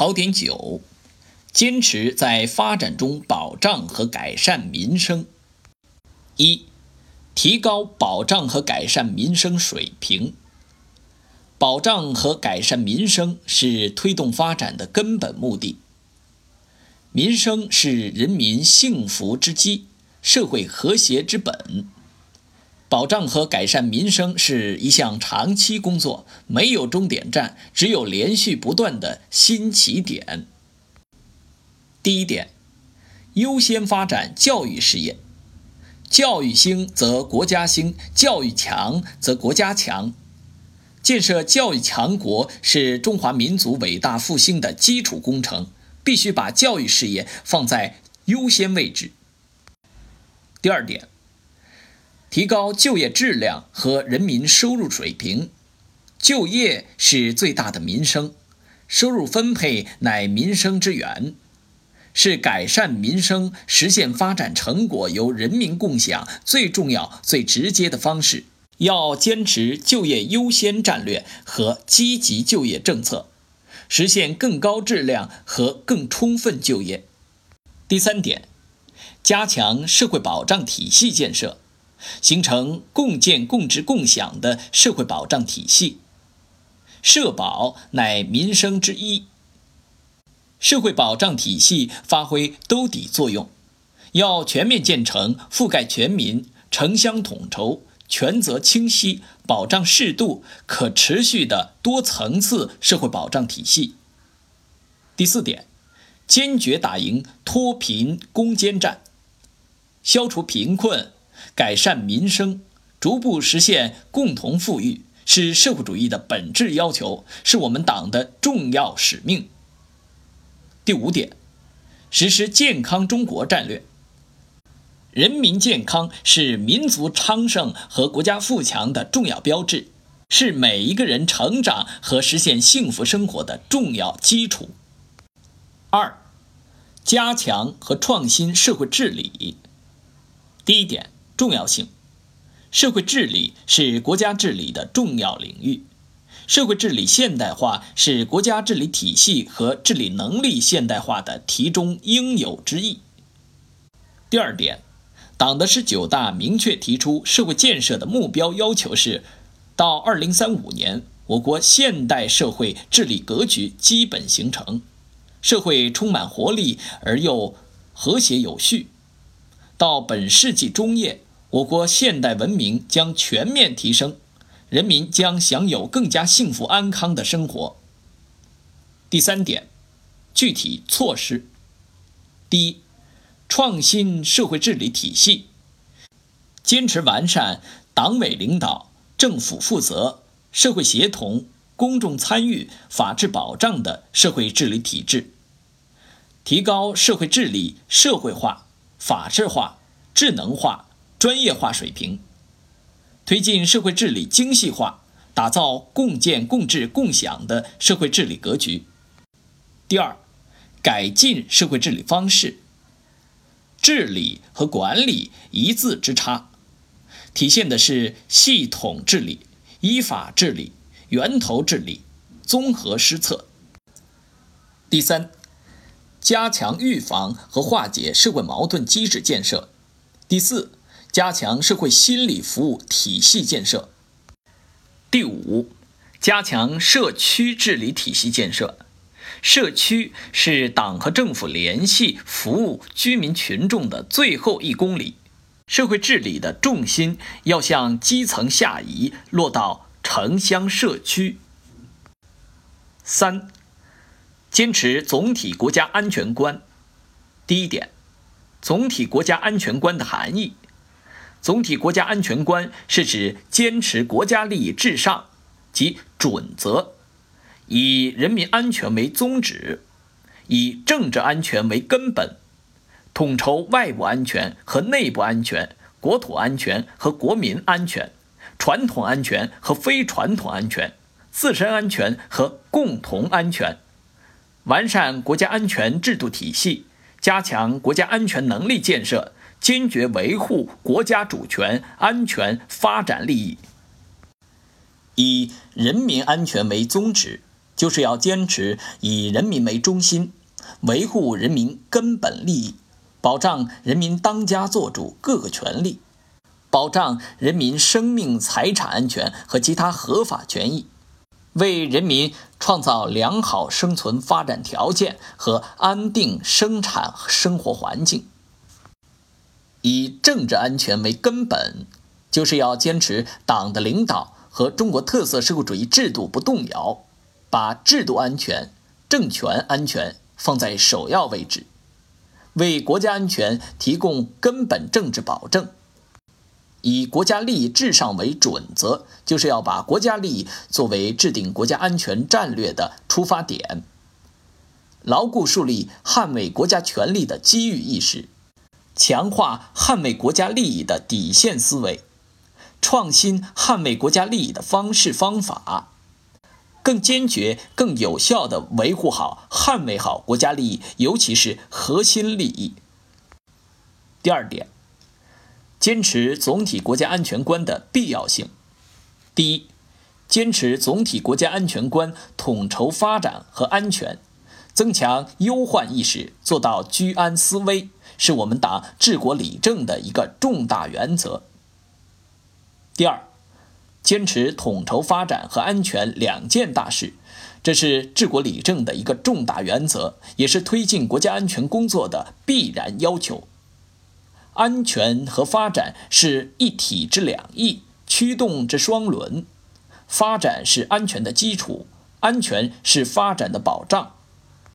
考点九：坚持在发展中保障和改善民生。一、提高保障和改善民生水平。保障和改善民生是推动发展的根本目的。民生是人民幸福之基，社会和谐之本。保障和改善民生是一项长期工作，没有终点站，只有连续不断的新起点。第一点，优先发展教育事业。教育兴则国家兴，教育强则国家强。建设教育强国是中华民族伟大复兴的基础工程，必须把教育事业放在优先位置。第二点，提高就业质量和人民收入水平。就业是最大的民生，收入分配乃民生之源，是改善民生、实现发展成果由人民共享最重要、最直接的方式。要坚持就业优先战略和积极就业政策，实现更高质量和更充分就业。第三点，加强社会保障体系建设，形成共建共治共享的社会保障体系。社保乃民生之一，社会保障体系发挥兜底作用，要全面建成覆盖全民、城乡统筹。权责清晰、保障适度、可持续的多层次社会保障体系。第四点，坚决打赢脱贫攻坚战，消除贫困，改善民生，逐步实现共同富裕，是社会主义的本质要求，是我们党的重要使命。第五点，实施健康中国战略。人民健康是民族昌盛和国家富强的重要标志，是每一个人成长和实现幸福生活的重要基础。二，加强和创新社会治理。第一点，重要性：社会治理是国家治理的重要领域，社会治理现代化是国家治理体系和治理能力现代化的题中应有之义。第二点。党的十九大明确提出，社会建设的目标要求是，到二零三五年，我国现代社会治理格局基本形成，社会充满活力而又和谐有序。到本世纪中叶，我国现代文明将全面提升，人民将享有更加幸福安康的生活。第三点，具体措施，第一。创新社会治理体系，坚持完善党委领导、政府负责、社会协同、公众参与、法治保障的社会治理体制，提高社会治理社会化、法治化、智能化、专业化水平，推进社会治理精细化，打造共建共治共享的社会治理格局。第二，改进社会治理方式。治理和管理一字之差，体现的是系统治理、依法治理、源头治理、综合施策。第三，加强预防和化解社会矛盾机制建设。第四，加强社会心理服务体系建设。第五，加强社区治理体系建设。社区是党和政府联系、服务居民群众的最后一公里，社会治理的重心要向基层下移，落到城乡社区。三，坚持总体国家安全观。第一点，总体国家安全观的含义：总体国家安全观是指坚持国家利益至上及准则。以人民安全为宗旨，以政治安全为根本，统筹外部安全和内部安全、国土安全和国民安全、传统安全和非传统安全、自身安全和共同安全，完善国家安全制度体系，加强国家安全能力建设，坚决维护国家主权、安全、发展利益，以人民安全为宗旨。就是要坚持以人民为中心，维护人民根本利益，保障人民当家作主各个权利，保障人民生命财产安全和其他合法权益，为人民创造良好生存发展条件和安定生产生活环境。以政治安全为根本，就是要坚持党的领导和中国特色社会主义制度不动摇，把制度安全、政权安全放在首要位置，为国家安全提供根本政治保证。以国家利益至上为准则，就是要把国家利益作为制定国家安全战略的出发点，牢固树立捍卫国家权力的机遇意识。强化捍卫国家利益的底线思维，创新捍卫国家利益的方式方法，更坚决、更有效地维护好、捍卫好国家利益，尤其是核心利益。第二点，坚持总体国家安全观的必要性。第一，坚持总体国家安全观，统筹发展和安全，增强忧患意识，做到居安思危。是我们党治国理政的一个重大原则。第二，坚持统筹发展和安全两件大事，这是治国理政的一个重大原则，也是推进国家安全工作的必然要求。安全和发展是一体之两翼，驱动之双轮。发展是安全的基础，安全是发展的保障。